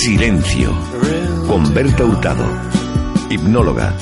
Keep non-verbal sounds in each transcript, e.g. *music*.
Silencio. Con Berta Hurtado. Hipnóloga.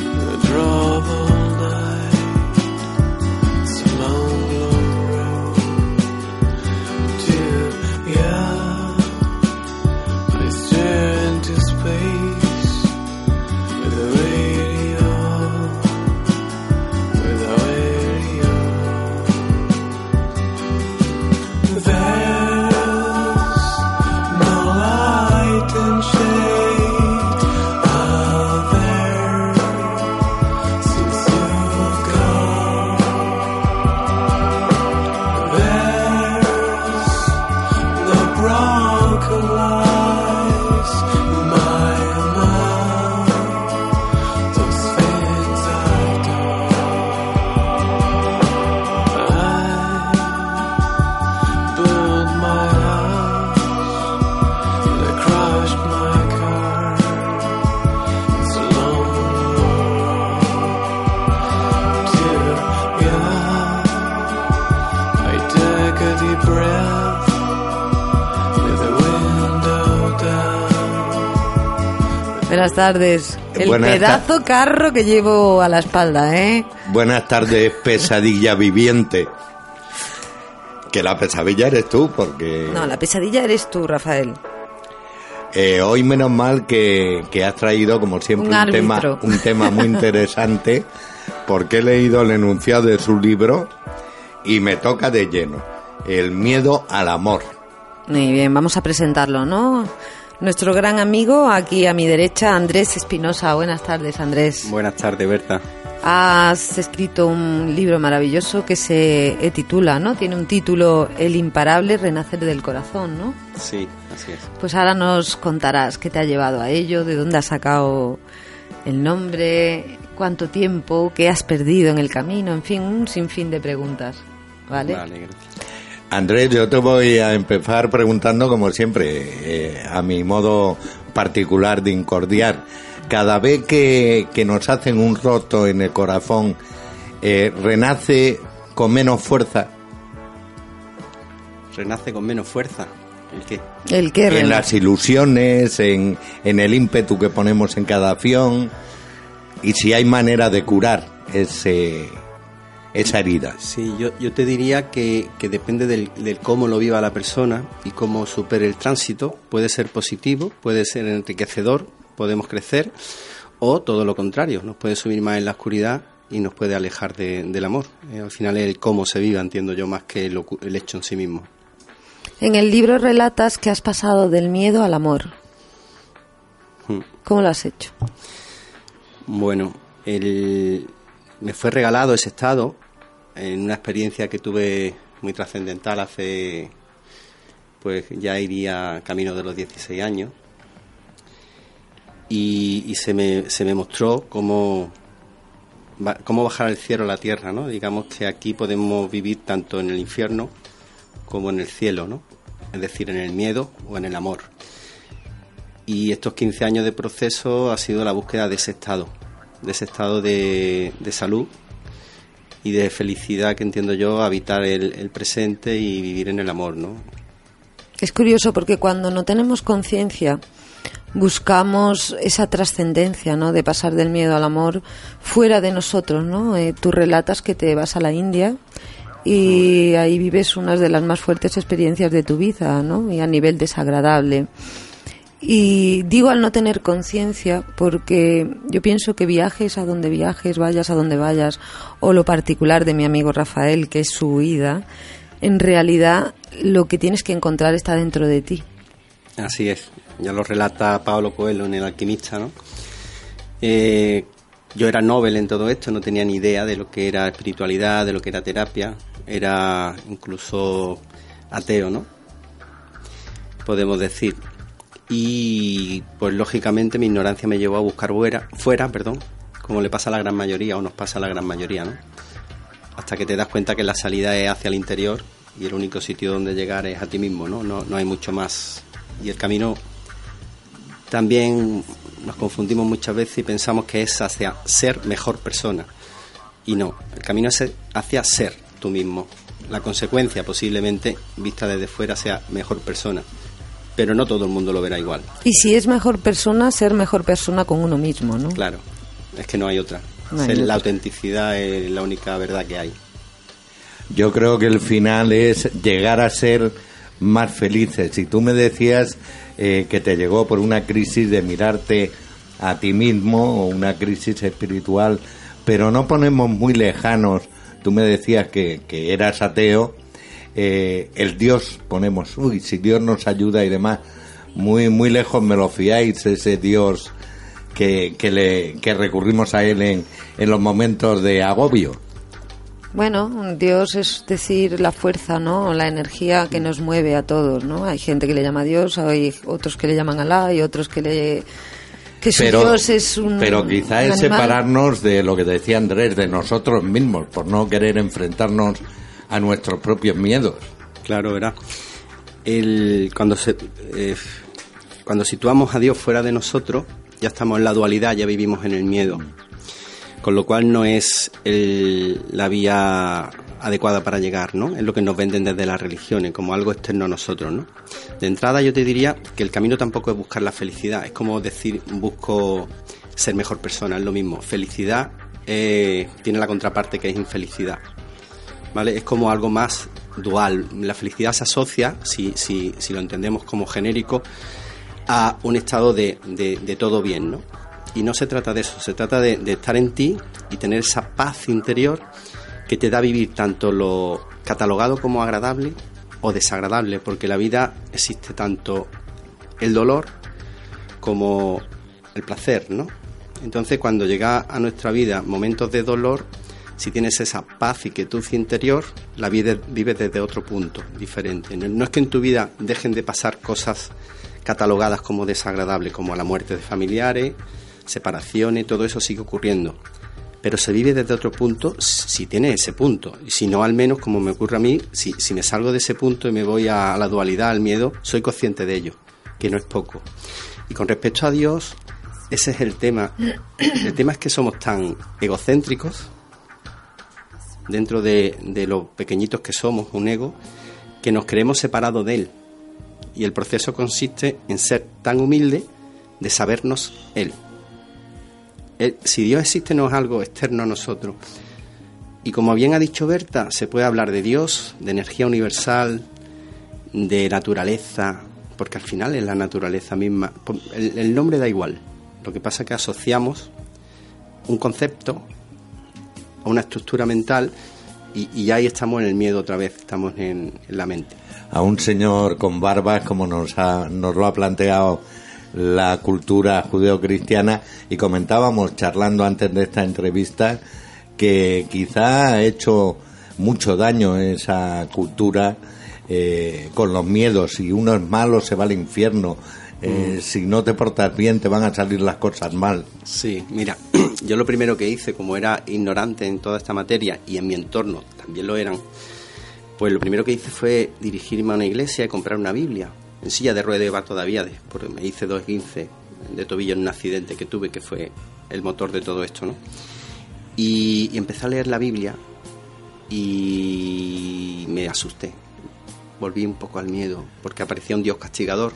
Tardes. El pedazo carro que llevo a la espalda, ¿eh? Buenas tardes, pesadilla viviente. Que la pesadilla eres tú, porque... No, la pesadilla eres tú, Rafael. Eh, hoy menos mal que, has traído, como siempre, un, tema, un tema muy interesante, porque he leído el enunciado de su libro y me toca de lleno. El miedo al amor. Muy bien, vamos a presentarlo, ¿no? Nuestro gran amigo, aquí a mi derecha, Andrés Espinosa. Buenas tardes, Andrés. Buenas tardes, Berta. Has escrito un libro maravilloso que se titula, ¿no? Tiene un título El imparable renacer del corazón, ¿no? Sí, así es. Pues ahora nos contarás qué te ha llevado a ello, de dónde has sacado el nombre, cuánto tiempo, qué has perdido en el camino, en fin, un sinfín de preguntas. ¿Vale? Vale, gracias. Andrés, yo te voy a empezar preguntando, como siempre, eh, a mi modo particular de incordiar. Cada vez que, nos hacen un roto en el corazón, eh, ¿renace con menos fuerza? ¿Renace con menos fuerza? ¿El qué? ¿El qué en las ilusiones, en, en el ímpetu que ponemos en cada acción, y si hay manera de curar ese esa herida. Sí, yo, yo te diría que, que depende del, cómo lo viva la persona y cómo supere el tránsito. Puede ser positivo, puede ser enriquecedor, podemos crecer, o todo lo contrario, nos puede subir más en la oscuridad y nos puede alejar del amor. Eh, al final es el cómo se viva, entiendo yo, más que el, el hecho en sí mismo. En el libro relatas que has pasado del miedo al amor. Hmm. ¿Cómo lo has hecho? Bueno, el, me fue regalado ese estado en una experiencia que tuve muy trascendental hace, pues ya iría camino de los 16 años, y, se, me, se me mostró cómo, cómo bajar el cielo a la tierra, ¿no? Digamos que aquí podemos vivir tanto en el infierno como en el cielo, ¿no? Es decir, en el miedo o en el amor. Y estos 15 años de proceso ha sido la búsqueda de ese estado, de ese estado de, de salud y de felicidad que entiendo yo, habitar el, presente y vivir en el amor, ¿no? Es curioso porque cuando no tenemos conciencia buscamos esa trascendencia, ¿no? De pasar del miedo al amor fuera de nosotros, ¿no? Eh, tú relatas que te vas a la India y ahí vives unas de las más fuertes experiencias de tu vida, ¿no? Y a nivel desagradable. Y digo al no tener conciencia porque yo pienso que viajes a donde viajes, vayas a donde vayas, o lo particular de mi amigo Rafael, que es su huida, en realidad lo que tienes que encontrar está dentro de ti. Así es, ya lo relata Pablo Coelho en El alquimista, ¿no? Eh, yo era Nobel en todo esto, no tenía ni idea de lo que era espiritualidad, de lo que era terapia, era incluso ateo, ¿no? Podemos decir y pues lógicamente mi ignorancia me llevó a buscar fuera, fuera, perdón, como le pasa a la gran mayoría o nos pasa a la gran mayoría, ¿no? Hasta que te das cuenta que la salida es hacia el interior y el único sitio donde llegar es a ti mismo, ¿no? No, no hay mucho más. Y el camino también nos confundimos muchas veces y pensamos que es hacia ser mejor persona. Y no, el camino es hacia ser tú mismo. La consecuencia posiblemente, vista desde fuera, sea mejor persona pero no todo el mundo lo verá igual. Y si es mejor persona, ser mejor persona con uno mismo, ¿no? Claro, es que no hay otra. No hay Ser- otra. La autenticidad es la única verdad que hay. Yo creo que el final es llegar a ser más felices. Si tú me decías eh, que te llegó por una crisis de mirarte a ti mismo o una crisis espiritual, pero no ponemos muy lejanos, tú me decías que, que eras ateo, eh, el Dios ponemos, uy, si Dios nos ayuda y demás, muy, muy lejos me lo fiáis, ese Dios que, que, le, que recurrimos a Él en, en los momentos de agobio. Bueno, Dios es decir la fuerza, ¿no? La energía que nos mueve a todos, ¿no? Hay gente que le llama Dios, hay otros que le llaman Alá y otros que le que su Dios es un pero quizá un es separarnos de lo que decía Andrés, de nosotros mismos, por no querer enfrentarnos a nuestros propios miedos. Claro, verá. El, cuando, se, eh, cuando situamos a Dios fuera de nosotros, ya estamos en la dualidad, ya vivimos en el miedo. Con lo cual no es el- la vía adecuada para llegar, ¿no? Es lo que nos venden desde las religiones, como algo externo a nosotros, ¿no? De entrada yo te diría que el camino tampoco es buscar la felicidad, es como decir busco ser mejor persona, es lo mismo. Felicidad eh, tiene la contraparte que es infelicidad. ¿Vale? Es como algo más dual. La felicidad se asocia, si, si, si lo entendemos como genérico, a un estado de, de- de todo bien, ¿no? Y no se trata de eso, se trata de, estar en ti y tener esa paz interior que te da vivir tanto lo catalogado como agradable o desagradable, porque la vida existe tanto el dolor como el placer, ¿no? Entonces, cuando llega a nuestra vida momentos de dolor, si tienes esa paz y quietud interior, la vida vive desde otro punto, diferente. No es que en tu vida dejen de pasar cosas catalogadas como desagradables, como la muerte de familiares, separaciones, todo eso sigue ocurriendo. Pero se vive desde otro punto si tiene ese punto. Y si no, al menos, como me ocurre a mí, si, si me salgo de ese punto y me voy a la dualidad, al miedo, soy consciente de ello, que no es poco. Y con respecto a Dios, ese es el tema. El tema es que somos tan egocéntricos dentro de, de lo pequeñitos que somos, un ego, que nos creemos separados de Él. Y el proceso consiste en ser tan humilde de sabernos Él. Él- si Dios existe no es algo externo a nosotros. Y como bien ha dicho Berta, se puede hablar de Dios, de energía universal, de naturaleza, porque al final es la naturaleza misma. El, el nombre da igual. Lo que pasa es que asociamos un concepto a una estructura mental y, ahí estamos en el miedo otra vez, estamos en, en la mente. A un señor con barbas, como nos, ha- nos lo ha planteado la cultura judeocristiana, y comentábamos charlando antes de esta entrevista que quizá ha hecho mucho daño esa cultura eh, con los miedos. Si uno es malo, se va al infierno. Eh, Si no te portas bien, te van a salir las cosas mal. Sí, mira, *clears throat* yo lo primero que hice, como era ignorante en toda esta materia y en mi entorno también lo eran, pues lo primero que hice fue dirigirme a una iglesia y comprar una Biblia. En silla de ruedas va todavía, de- porque me hice dos 15 de tobillo en un accidente que tuve, que fue el motor de todo esto, ¿no? Y, y empecé a leer la Biblia y me asusté. Volví un poco al miedo, porque aparecía un Dios castigador,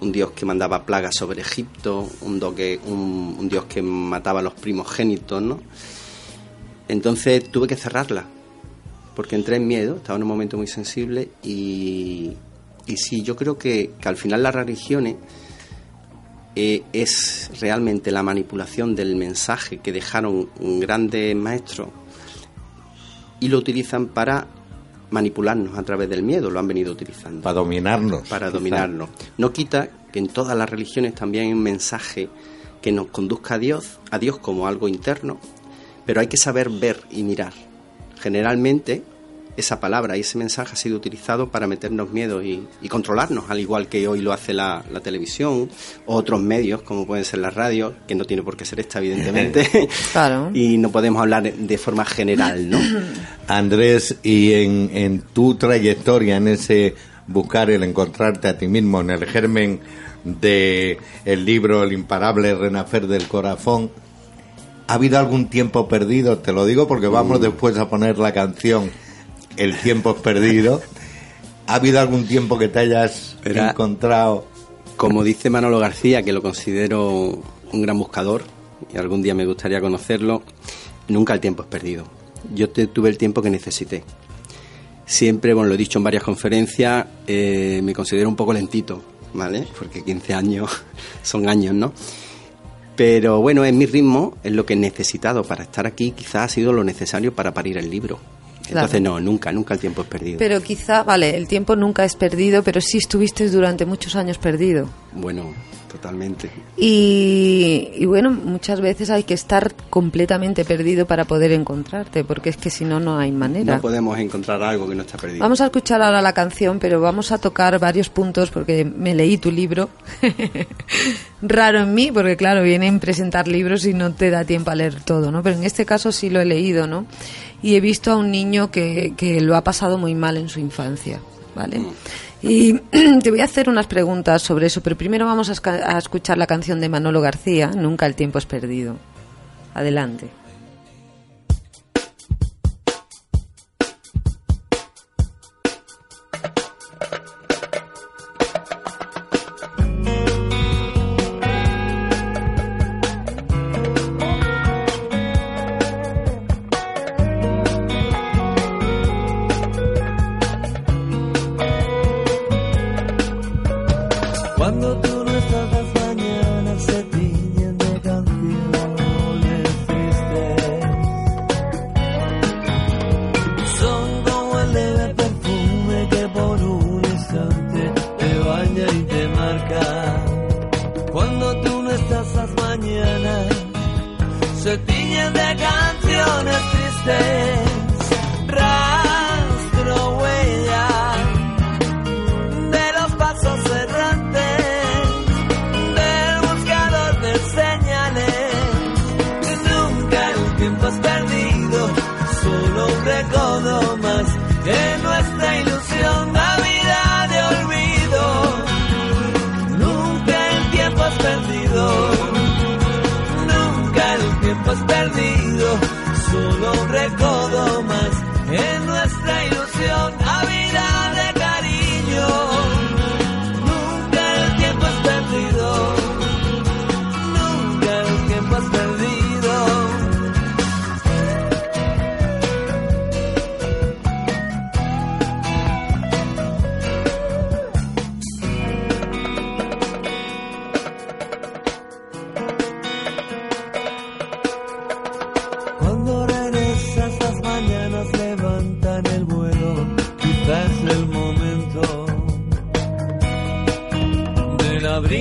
un dios que mandaba plagas sobre Egipto, un, un- dios que mataba a los primogénitos, ¿no? Entonces tuve que cerrarla, porque entré en miedo, estaba en un momento muy sensible y, y sí, yo creo que, que al final las religiones eh, es realmente la manipulación del mensaje que dejaron un grande maestro y lo utilizan para manipularnos a través del miedo, lo han venido utilizando Para dominarnos. para quizá. dominarnos. No quita que en todas las religiones también hay un mensaje que nos conduzca a Dios, a Dios como algo interno, pero hay que saber ver y mirar. Generalmente esa palabra y ese mensaje ha sido utilizado para meternos miedo y, y controlarnos, al igual que hoy lo hace la, la televisión o otros medios, como pueden ser las radios, que no tiene por qué ser esta, evidentemente. *laughs* Claro. *laughs* y no podemos hablar de forma general, ¿no? *clears throat* Andrés, y en, en tu trayectoria, en ese buscar el encontrarte a ti mismo, en el germen de el libro El imparable renacer del corazón, ¿ha habido algún tiempo perdido? Te lo digo porque vamos después a poner la canción El tiempo es perdido. ¿Ha habido algún tiempo que te hayas encontrado? Como dice Manolo García, que lo considero un gran buscador y algún día me gustaría conocerlo, nunca el tiempo es perdido. Yo tuve el tiempo que necesité. Siempre, bueno, lo he dicho en varias conferencias, eh, me considero un poco lentito, ¿vale? Porque 15 años *laughs* son años, ¿no? Pero bueno, es mi ritmo, es lo que he necesitado para estar aquí, quizás ha sido lo necesario para parir el libro. Entonces no, nunca, nunca el tiempo es perdido. Pero quizá, vale, el tiempo nunca es perdido, pero sí estuviste durante muchos años perdido. Bueno, totalmente. Y, bueno, muchas veces hay que estar completamente perdido para poder encontrarte, porque es que si no, no hay manera. No podemos encontrar algo que no está perdido. Vamos a escuchar ahora la canción, pero vamos a tocar varios puntos, porque me leí tu libro. *laughs* Raro en mí, porque claro, vienen presentar libros y no te da tiempo a leer todo, ¿no? Pero en este caso sí lo he leído, ¿no? Y he visto a un niño que, que lo ha pasado muy mal en su infancia, ¿vale? Mm. Y *clears throat* te voy a hacer unas preguntas sobre eso, pero primero vamos a, escuchar la canción de Manolo García, Nunca el tiempo es perdido. Adelante.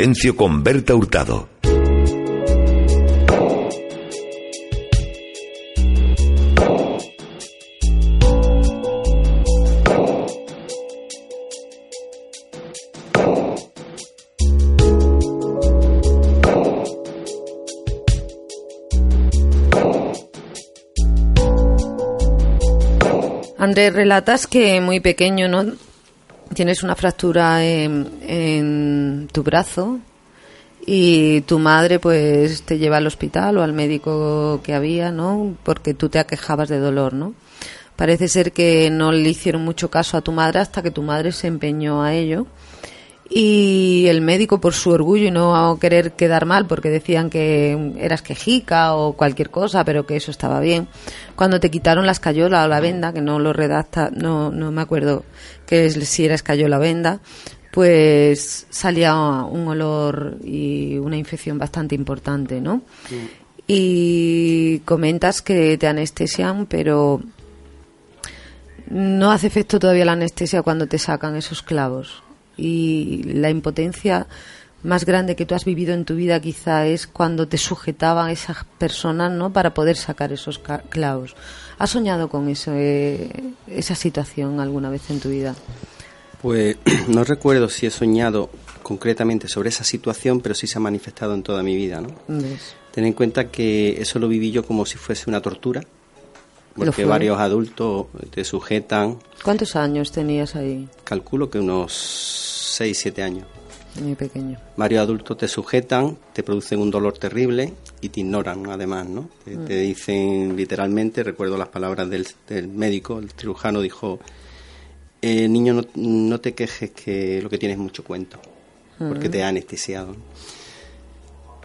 silencio con Berta Hurtado. Andrés, relatas que muy pequeño, ¿no? Tienes una fractura en, tu brazo y tu madre pues te lleva al hospital o al médico que había, ¿no? Porque tú te aquejabas de dolor, ¿no? Parece ser que no le hicieron mucho caso a tu madre hasta que tu madre se empeñó a ello y el médico por su orgullo y no querer quedar mal porque decían que eras quejica o cualquier cosa pero que eso estaba bien. Cuando te quitaron la escayola o la venda que no lo redacta no no me acuerdo que si era escayola o venda pues salía un olor y una infección bastante importante no y comentas que te anestesian pero no hace efecto todavía la anestesia cuando te sacan esos clavos y la impotencia más grande que tú has vivido en tu vida quizá es cuando te sujetaban esas personas ¿no? para poder sacar esos clavos. ¿Has soñado con eso, eh, esa situación alguna vez en tu vida? Pues *clears throat* no recuerdo si he soñado concretamente sobre esa situación, pero sí se ha manifestado en toda mi vida. ¿no? Ten en cuenta que eso lo viví yo como si fuese una tortura, porque varios adultos te sujetan. ¿Cuántos años tenías ahí? Calculo que unos 6, 7 años. Muy pequeño. Varios adultos te sujetan, te producen un dolor terrible y te ignoran, además, ¿no? Te, mm. dicen literalmente, recuerdo las palabras del, médico, el cirujano dijo, eh, niño, no, no, te quejes que lo que tienes es mucho cuento, porque mm. te ha anestesiado.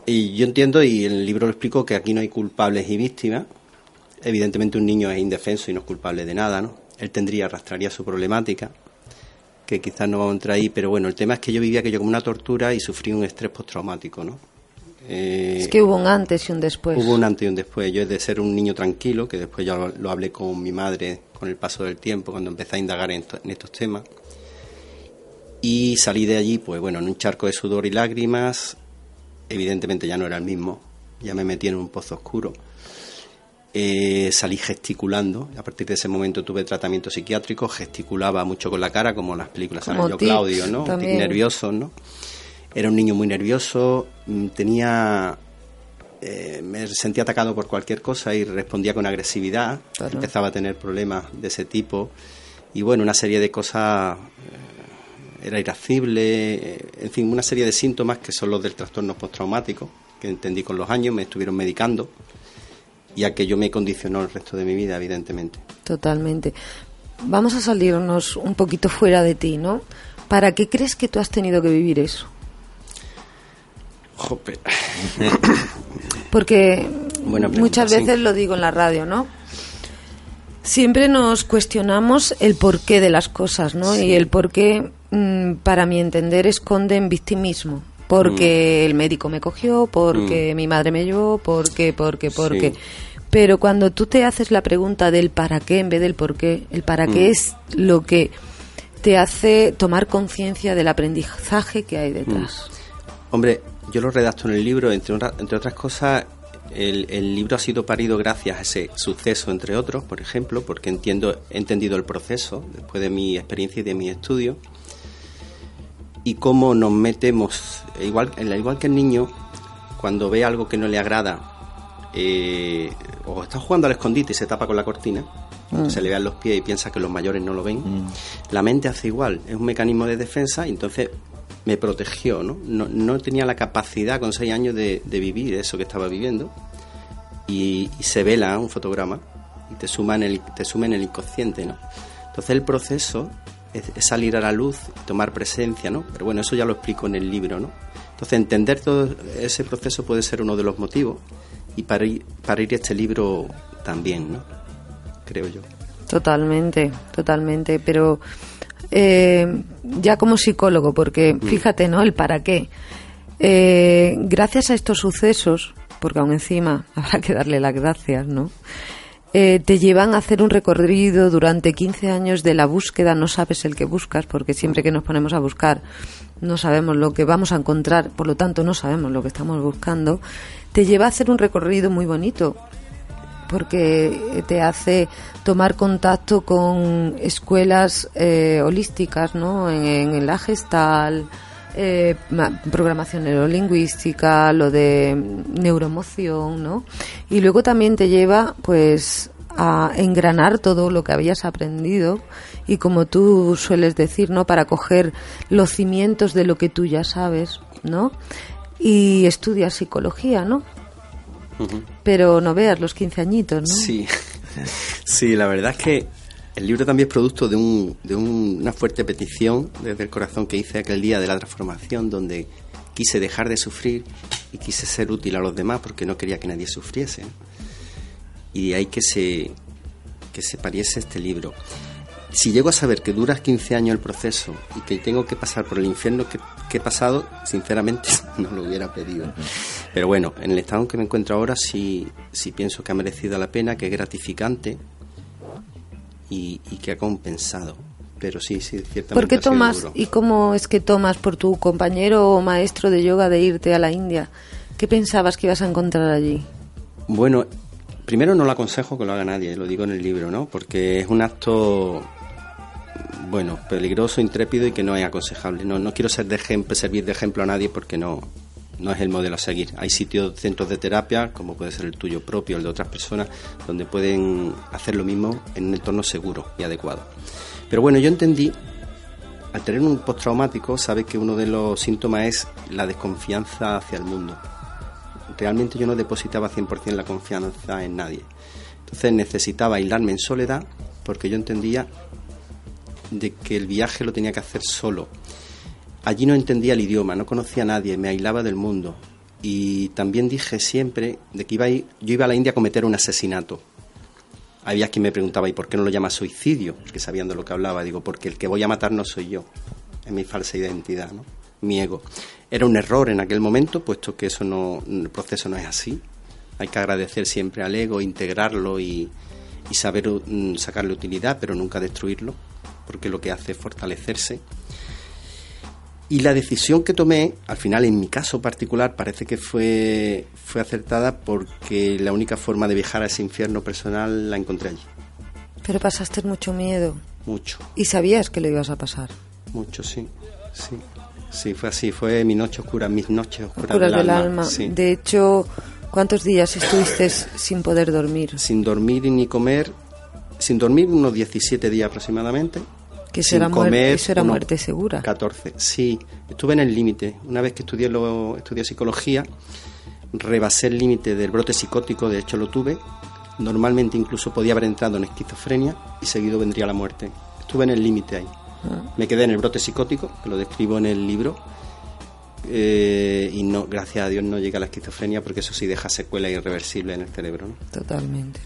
Y yo entiendo, y en el libro lo explico, que aquí no hay culpables y víctimas. Evidentemente un niño es indefenso y no es culpable de nada, ¿no? Él tendría, arrastraría su problemática que quizás no vamos a entrar ahí, pero bueno, el tema es que yo vivía aquello como una tortura y sufrí un estrés postraumático, ¿no? Eh, es que hubo un antes y un después. Hubo un antes y un después. Yo de ser un niño tranquilo, que después ya lo, hablé con mi madre con el paso del tiempo, cuando empecé a indagar en, estos temas. Y salí de allí, pues bueno, en un charco de sudor y lágrimas. Evidentemente ya no era el mismo. Ya me metí en un pozo oscuro eh, salí gesticulando. A partir de ese momento tuve tratamiento psiquiátrico, gesticulaba mucho con la cara, como las películas de yo Claudio, ¿no? nervioso, ¿no? Era un niño muy nervioso, mm, tenía. Eh, me sentía atacado por cualquier cosa y respondía con agresividad. Empezaba a tener problemas de ese tipo. Y bueno, una serie de cosas. Eh, era irascible, en fin, una serie de síntomas que son los del trastorno postraumático, que entendí con los años, me estuvieron medicando y aquello me condicionó el resto de mi vida, evidentemente. Totalmente. Vamos a salirnos un poquito fuera de ti, ¿no? ¿Para qué crees que tú has tenido que vivir eso? Jope. *coughs* Porque muchas veces lo digo en la radio, ¿no? Siempre nos cuestionamos el porqué de las cosas, ¿no? Y el porqué, mm, para mi entender, esconde en victimismo porque mm. el médico me cogió, porque mm. mi madre me llevó, porque, porque, porque. Pero cuando tú te haces la pregunta del para qué en vez del por qué, el para qué mm. es lo que te hace tomar conciencia del aprendizaje que hay detrás. Hombre, yo lo redacto en el libro, entre, entre otras cosas, el, el, libro ha sido parido gracias a ese suceso, entre otros, por ejemplo, porque entiendo, he entendido el proceso después de mi experiencia y de mi estudio y cómo nos metemos, igual, igual que el niño, cuando ve algo que no le agrada, eh, o está jugando al escondite y se tapa con la cortina, mm. se le vean los pies y piensa que los mayores no lo ven, mm. la mente hace igual, es un mecanismo de defensa y entonces me protegió, ¿no? No, tenía la capacidad con seis años de, vivir eso que estaba viviendo y, se vela un fotograma y te suma en el, te suma en el inconsciente, ¿no? Entonces el proceso es, salir a la luz, tomar presencia, ¿no? Pero bueno, eso ya lo explico en el libro, ¿no? Entonces, entender todo ese proceso puede ser uno de los motivos y para ir, para ir este libro también, ¿no? Creo yo. Totalmente, totalmente, pero eh, ya como psicólogo, porque mm. fíjate, ¿no? El para qué. Eh, gracias a estos sucesos, porque aún encima *laughs* habrá que darle las gracias, ¿no? Eh, te llevan a hacer un recorrido durante 15 años de la búsqueda, no sabes el que buscas, porque siempre que nos ponemos a buscar no sabemos lo que vamos a encontrar, por lo tanto no sabemos lo que estamos buscando, te lleva a hacer un recorrido muy bonito, porque te hace tomar contacto con escuelas eh, holísticas, ¿no? En, la gestal, eh, programación neurolingüística, lo de neuromoción, ¿no? Y luego también te lleva, pues, a engranar todo lo que habías aprendido y como tú sueles decir, ¿no? Para coger los cimientos de lo que tú ya sabes, ¿no? Y estudias psicología, ¿no? Pero no veas los 15 añitos, ¿no? Sí, *laughs* sí, la verdad es que el libro también es producto de, un, de una fuerte petición desde el corazón que hice aquel día de la transformación, donde quise dejar de sufrir y quise ser útil a los demás porque no quería que nadie sufriese y de ahí que se, que se pariese este libro. Si llego a saber que dura 15 años el proceso y que tengo que pasar por el infierno que, he pasado, sinceramente *laughs* no lo hubiera pedido. Pero bueno, en el estado en que me encuentro ahora sí, sí pienso que ha merecido la pena, que es gratificante y, que ha compensado. Pero sí, sí, ciertamente. ¿Por qué tomas y cómo es que tomas por tu compañero o maestro de yoga de irte a la India? ¿Qué pensabas que ibas a encontrar allí? Bueno, Primero no lo aconsejo que lo haga nadie, lo digo en el libro, ¿no? Porque es un acto, bueno, peligroso, intrépido y que no es aconsejable. No, no quiero ser de ejemplo, servir de ejemplo a nadie porque no, no es el modelo a seguir. Hay sitios, centros de terapia, como puede ser el tuyo propio, el de otras personas, donde pueden hacer lo mismo en un entorno seguro y adecuado. Pero bueno, yo entendí, al tener un postraumático, sabes que uno de los síntomas es la desconfianza hacia el mundo realmente yo no depositaba 100% la confianza en nadie. Entonces necesitaba aislarme en soledad porque yo entendía de que el viaje lo tenía que hacer solo. Allí no entendía el idioma, no conocía a nadie, me aislaba del mundo. Y también dije siempre de que iba yo iba a la India a cometer un asesinato. Había quien me preguntaba, ¿y por qué no lo llama suicidio? Que sabían de lo que hablaba. Digo, porque el que voy a matar no soy yo, es mi falsa identidad, ¿no? mi ego. Era un error en aquel momento, puesto que eso no, el proceso no es así. Hay que agradecer siempre al ego, integrarlo y, saber mm, sacarle utilidad, pero nunca destruirlo, porque lo que hace es fortalecerse. Y la decisión que tomé, al final en mi caso particular, parece que fue, fue acertada porque la única forma de viajar a ese infierno personal la encontré allí. Pero pasaste mucho miedo. Mucho. ¿Y sabías que lo ibas a pasar? Mucho, sí. Sí. Sí, fue así, fue mi noche oscura, mis noches oscuras, del, alma. De hecho, ¿cuántos días estuviste sin poder dormir? Sin dormir ni comer, sin dormir unos 17 días aproximadamente. Que será comer, eso era muerte segura. 14, sí. Estuve en el límite. Una vez que estudié, lo, estudié psicología, rebasé el límite del brote psicótico, de hecho lo tuve. Normalmente incluso podía haber entrado en esquizofrenia y seguido vendría la muerte. Estuve en el límite ahí. Me quedé en el brote psicótico, que lo describo en el libro, eh, y no, gracias a Dios no llega a la esquizofrenia porque eso sí deja secuela irreversible en el cerebro. Totalmente.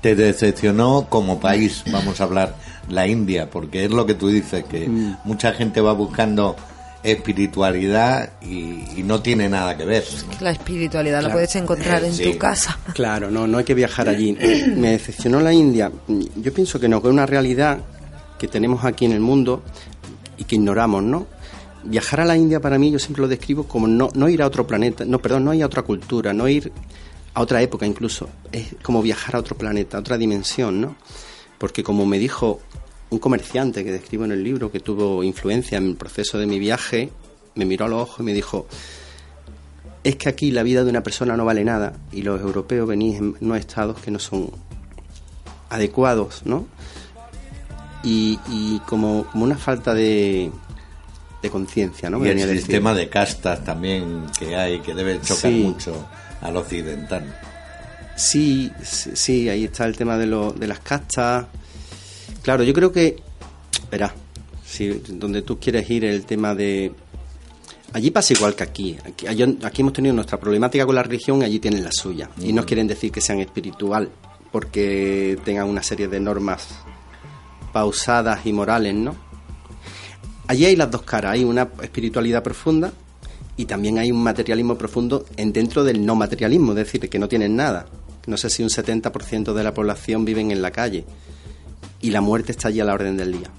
¿Te decepcionó como país, vamos a hablar, la India? Porque es lo que tú dices, que mm. mucha gente va buscando espiritualidad y, no tiene nada que ver. La espiritualidad la puedes encontrar en tu casa. Claro, no, no hay que viajar allí. *laughs* Me decepcionó la India. Yo pienso que no, que es una realidad que tenemos aquí en el mundo y que ignoramos, ¿no? Viajar a la India para mí yo siempre lo describo como no, no ir a otro planeta, no, perdón, no ir a otra cultura, no ir a otra época incluso, es como viajar a otro planeta, a otra dimensión, ¿no? Porque como me dijo un comerciante que describo en el libro, que tuvo influencia en el proceso de mi viaje, me miró a los ojos y me dijo, es que aquí la vida de una persona no vale nada y los europeos venís en unos estados que no son adecuados, ¿no? y, como, como, una falta de, de conciencia, ¿no? Y el sistema de castas también que hay, que debe chocar mucho al occidental. Sí, sí, ahí está el tema de, lo, de las castas. Claro, yo creo que, verá, si, donde tú quieres ir el tema de... Allí pasa igual que aquí. Aquí, aquí hemos tenido nuestra problemática con la religión y allí tienen la suya. Y no quieren decir que sean espiritual porque tengan una serie de normas pausadas y morales, ¿no? Allí hay las dos caras, hay una espiritualidad profunda y también hay un materialismo profundo en dentro del no materialismo, es decir, que no tienen nada, no sé si un 70% de la población viven en la calle y la muerte está allí a la orden del día.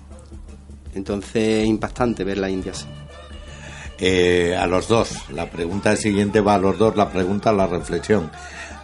Entonces es impactante ver la India así. Eh, a los dos, la pregunta siguiente va a los dos, la pregunta, la reflexión.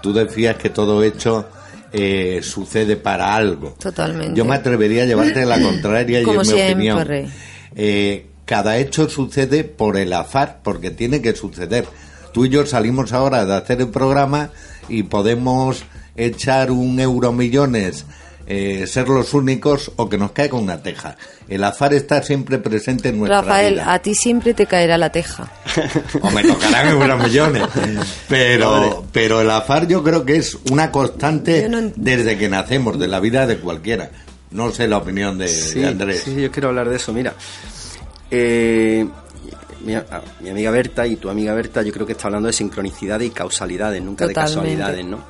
Tú decías que todo hecho eh, sucede para algo. Totalmente. Yo me atrevería a llevarte la contraria y en mi opinión. Eh, cada hecho sucede por el azar, porque tiene que suceder. Tú y yo salimos ahora de hacer el programa y podemos echar un euro millones eh, ser los únicos o que nos caiga una teja. El azar está siempre presente en nuestra Rafael, vida. a ti siempre te caerá la teja. *laughs* o me tocarán unos millones. Pero, pero el azar yo creo que es una constante desde que nacemos, de la vida de cualquiera. No sé la opinión de, Andrés. Sí, yo quiero hablar de eso. Mira, eh, mi, amiga Berta y tu amiga Berta, yo creo que está hablando de sincronicidades y causalidades, nunca de casualidades, ¿no?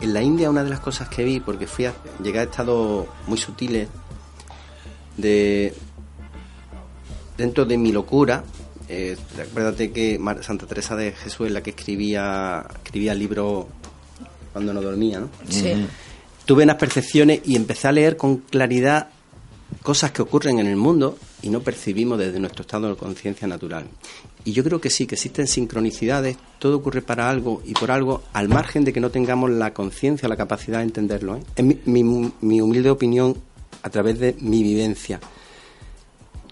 En la India una de las cosas que vi, porque fui a, llegué a estados muy sutiles de dentro de mi locura, eh, acuérdate que Santa Teresa de Jesús es la que escribía escribía el libro cuando no dormía, ¿no? Sí. Tuve unas percepciones y empecé a leer con claridad cosas que ocurren en el mundo y no percibimos desde nuestro estado de conciencia natural. Y yo creo que sí, que existen sincronicidades, todo ocurre para algo y por algo, al margen de que no tengamos la conciencia, la capacidad de entenderlo. ¿eh? Es mi, mi, humilde opinión a través de mi vivencia.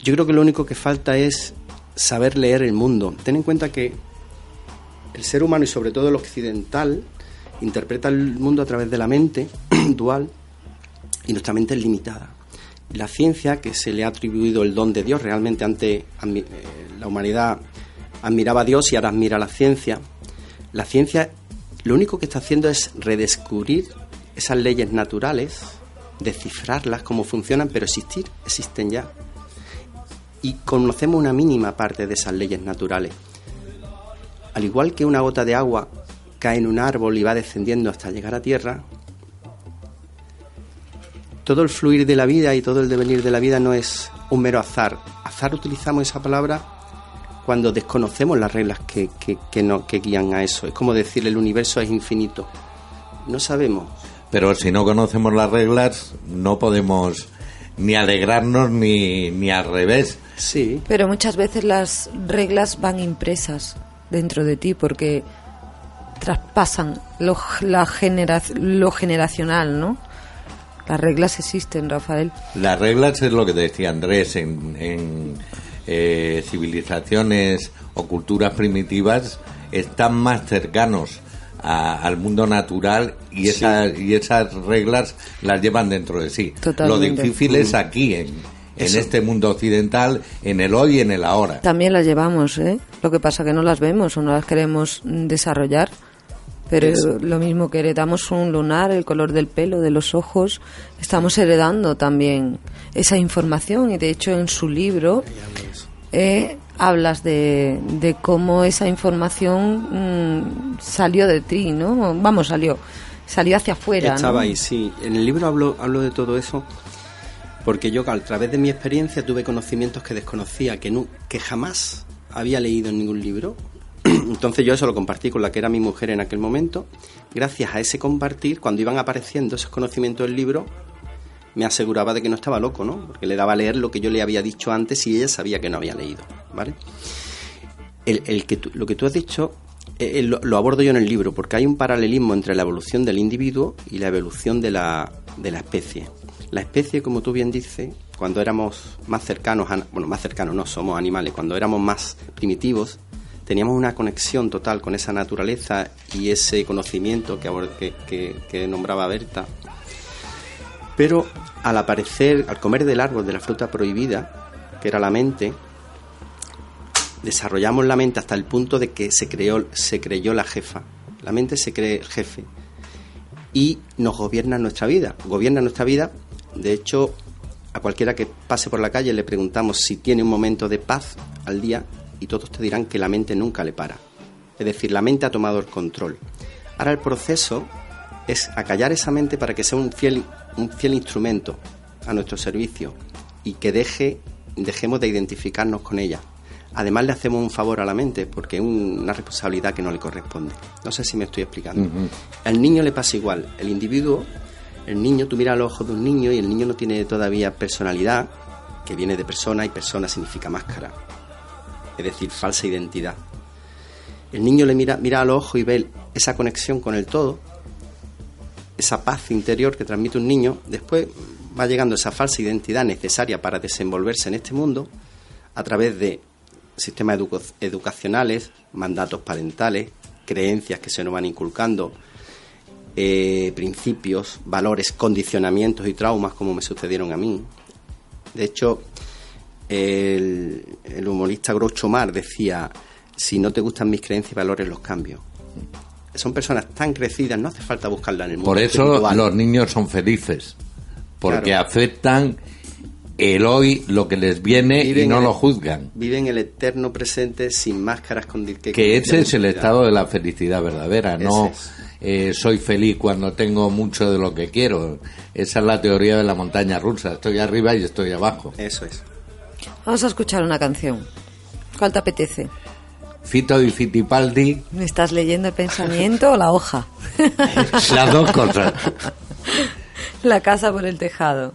Yo creo que lo único que falta es saber leer el mundo. Ten en cuenta que el ser humano y sobre todo el occidental interpreta el mundo a través de la mente *clears throat* dual y nuestra mente es limitada. La ciencia, que se le ha atribuido el don de Dios, realmente ante eh, la humanidad admiraba a Dios y ahora admira a la ciencia. La ciencia lo único que está haciendo es redescubrir esas leyes naturales, descifrarlas, cómo funcionan, pero existir, existen ya. Y conocemos una mínima parte de esas leyes naturales. Al igual que una gota de agua cae en un árbol y va descendiendo hasta llegar a tierra, todo el fluir de la vida y todo el devenir de la vida no es un mero azar. Azar utilizamos esa palabra cuando desconocemos las reglas que, que, no, que guían a eso. Es como decir el universo es infinito. No sabemos. Pero si no conocemos las reglas, no podemos ni alegrarnos ni, ni al revés. Sí. Pero muchas veces las reglas van impresas dentro de ti porque traspasan lo, la lo generacional, ¿no? Las reglas existen, Rafael. Las reglas es lo que decía Andrés en eh, civilizaciones o culturas primitivas están más cercanos al mundo natural y, esas, y esas reglas las llevan dentro de sí. Lo difícil es aquí, en, en este mundo occidental, en el hoy y en el ahora. También las llevamos, ¿eh? Lo que pasa que no las vemos o no las queremos desarrollar. Pero lo mismo que heredamos un lunar, el color del pelo, de los ojos, estamos heredando también esa información y de hecho en su libro eh, hablas de, de, cómo esa información mm, salió de ti, ¿no? Vamos, salió, salió hacia afuera. Estaba ahí, sí. En el libro hablo, hablo de todo eso porque yo a través de mi experiencia tuve conocimientos que desconocía, que, no, que jamás había leído en ningún libro Entonces yo eso lo compartí con la que era mi mujer en aquel momento. Gracias a ese compartir, cuando iban apareciendo esos conocimientos del libro, me aseguraba de que no estaba loco, ¿no? Porque le daba a leer lo que yo le había dicho antes y ella sabía que no había leído, ¿vale? El, que lo que tú has dicho eh, eh, lo, abordo yo en el libro, porque hay un paralelismo entre la evolución del individuo y la evolución de la, de la especie. La especie, como tú bien dices, cuando éramos más cercanos, bueno, más cercanos no, somos animales, cuando éramos más primitivos, teníamos una conexión total con esa naturaleza y ese conocimiento que, que, nombraba Berta. Pero al aparecer, al comer del árbol de la fruta prohibida, que era la mente, desarrollamos la mente hasta el punto de que se creó, se creyó la jefa. La mente se cree el jefe y nos gobierna nuestra vida. Gobierna nuestra vida. De hecho, a cualquiera que pase por la calle le preguntamos si tiene un momento de paz al día y todos te dirán que la mente nunca le para. Es decir, la mente ha tomado el control. Ahora el proceso es acallar esa mente para que sea un fiel, un fiel instrumento a nuestro servicio y que deje, dejemos de identificarnos con ella. además le hacemos un favor a la mente porque es una responsabilidad que no le corresponde. No sé si me estoy explicando. Al niño le pasa igual. El individuo, el niño, tú miras los ojos de un niño y el niño no tiene todavía personalidad, que viene de persona y persona significa máscara. Es decir, falsa identidad. El niño le mira, mira a los y ve esa conexión con el todo, esa paz interior que transmite un niño. Después va llegando esa falsa identidad necesaria para desenvolverse en este mundo a través de sistemas educacionales, mandatos parentales, creencias que se nos van inculcando, eh, principios, valores, condicionamientos y traumas como me sucedieron a mí. De hecho, el, humorista Groucho Mar decía, si no te gustan mis creencias y valores, los cambio. Son personas tan crecidas, no hace falta buscarla en el mundo. Por eso los niños son felices, porque aceptan el hoy, lo que les viene y no lo juzgan. Viven el eterno presente sin máscaras con que, que ese es el estado de la felicidad verdadera, no eh, soy feliz cuando tengo mucho de lo que quiero. Esa es la teoría de la montaña rusa, estoy arriba y estoy abajo. Eso es. Vamos a escuchar una canción. ¿Cuál te apetece? Fito y Fitipaldi. ¿Me estás leyendo el pensamiento o la hoja? *laughs* Las dos cosas. La casa por el tejado.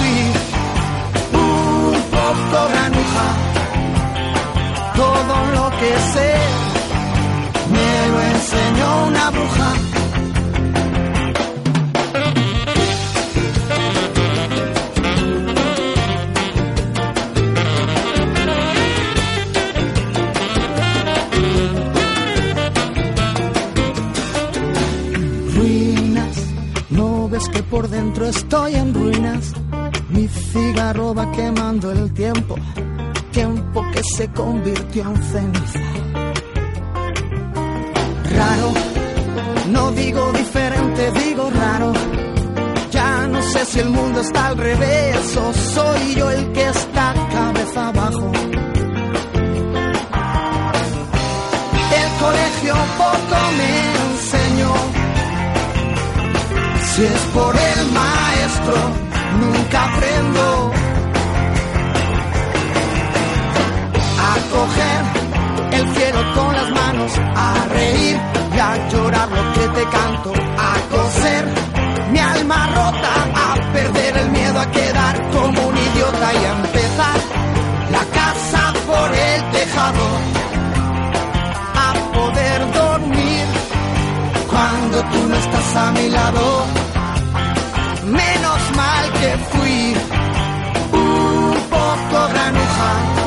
que sé me lo enseñó una bruja. que por dentro estoy en ruinas. Mi cigarro va quemando el tiempo se convirtió en ceniza. Raro, no digo diferente, digo raro. Ya no sé si el mundo está al revés o soy yo el que está cabeza abajo. El colegio poco me si es por el maestro, nunca aprendo coger el cielo con las manos, a reír y a llorar lo que te canto, a coser mi alma rota, a perder el miedo a quedar como un idiota y a empezar la casa por el tejado, a poder dormir cuando tú no estás a mi lado menos mal que fui un poco granuja.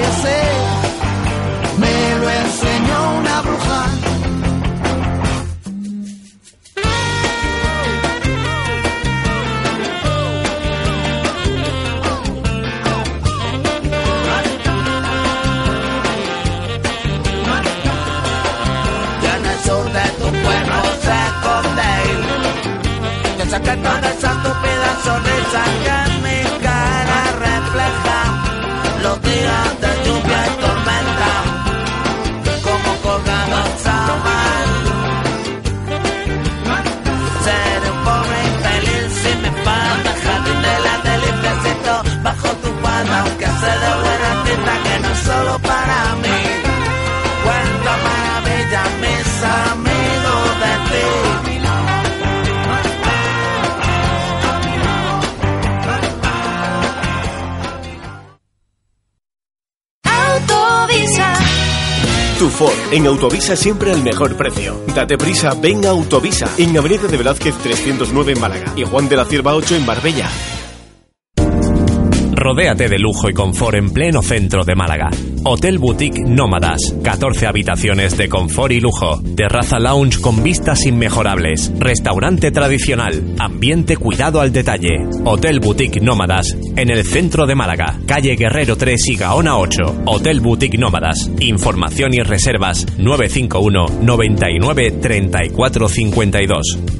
Que me lo enseñó una bruja. que toda esa estúpida sonrisa que mi cara refleja los días de lluvia clase de buena fiesta que no es solo para mí. Cuánta maravilla mis amigos de ti. Autovisa. Tu Ford, en Autovisa siempre al mejor precio. Date prisa, ven a Autovisa, en Avenida de Velázquez 309 en Málaga y Juan de la Cierva 8 en Marbella. Rodéate de lujo y confort en pleno centro de Málaga. Hotel Boutique Nómadas. 14 habitaciones de confort y lujo. Terraza lounge con vistas inmejorables. Restaurante tradicional. Ambiente cuidado al detalle. Hotel Boutique Nómadas. En el centro de Málaga. Calle Guerrero 3 y Gaona 8. Hotel Boutique Nómadas. Información y reservas 951 99 34 52.